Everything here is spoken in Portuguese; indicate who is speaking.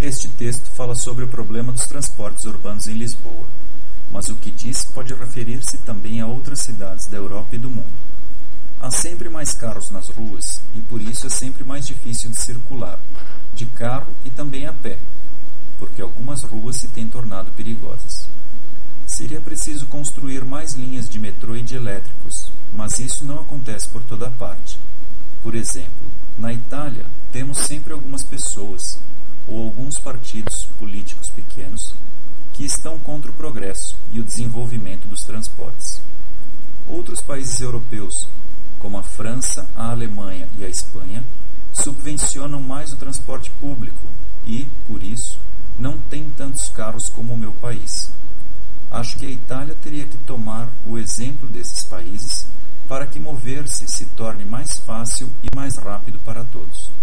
Speaker 1: Este texto fala sobre o problema dos transportes urbanos em Lisboa, mas o que diz pode referir-se também a outras cidades da Europa e do mundo. Há sempre mais carros nas ruas e por isso é sempre mais difícil de circular, de carro e também a pé, porque algumas ruas se têm tornado perigosas. Seria preciso construir mais linhas de metrô e de elétricos, mas isso não acontece por toda parte. Por exemplo, na Itália, temos sempre algumas pessoas, ou alguns partidos políticos pequenos, que estão contra o progresso e o desenvolvimento dos transportes. Outros países europeus, como a França, a Alemanha e a Espanha, subvencionam mais o transporte público e, por isso, não têm tantos carros como o meu país. Acho que a Itália teria que tomar o exemplo desses países para que mover-se se torne mais fácil e mais rápido para todos.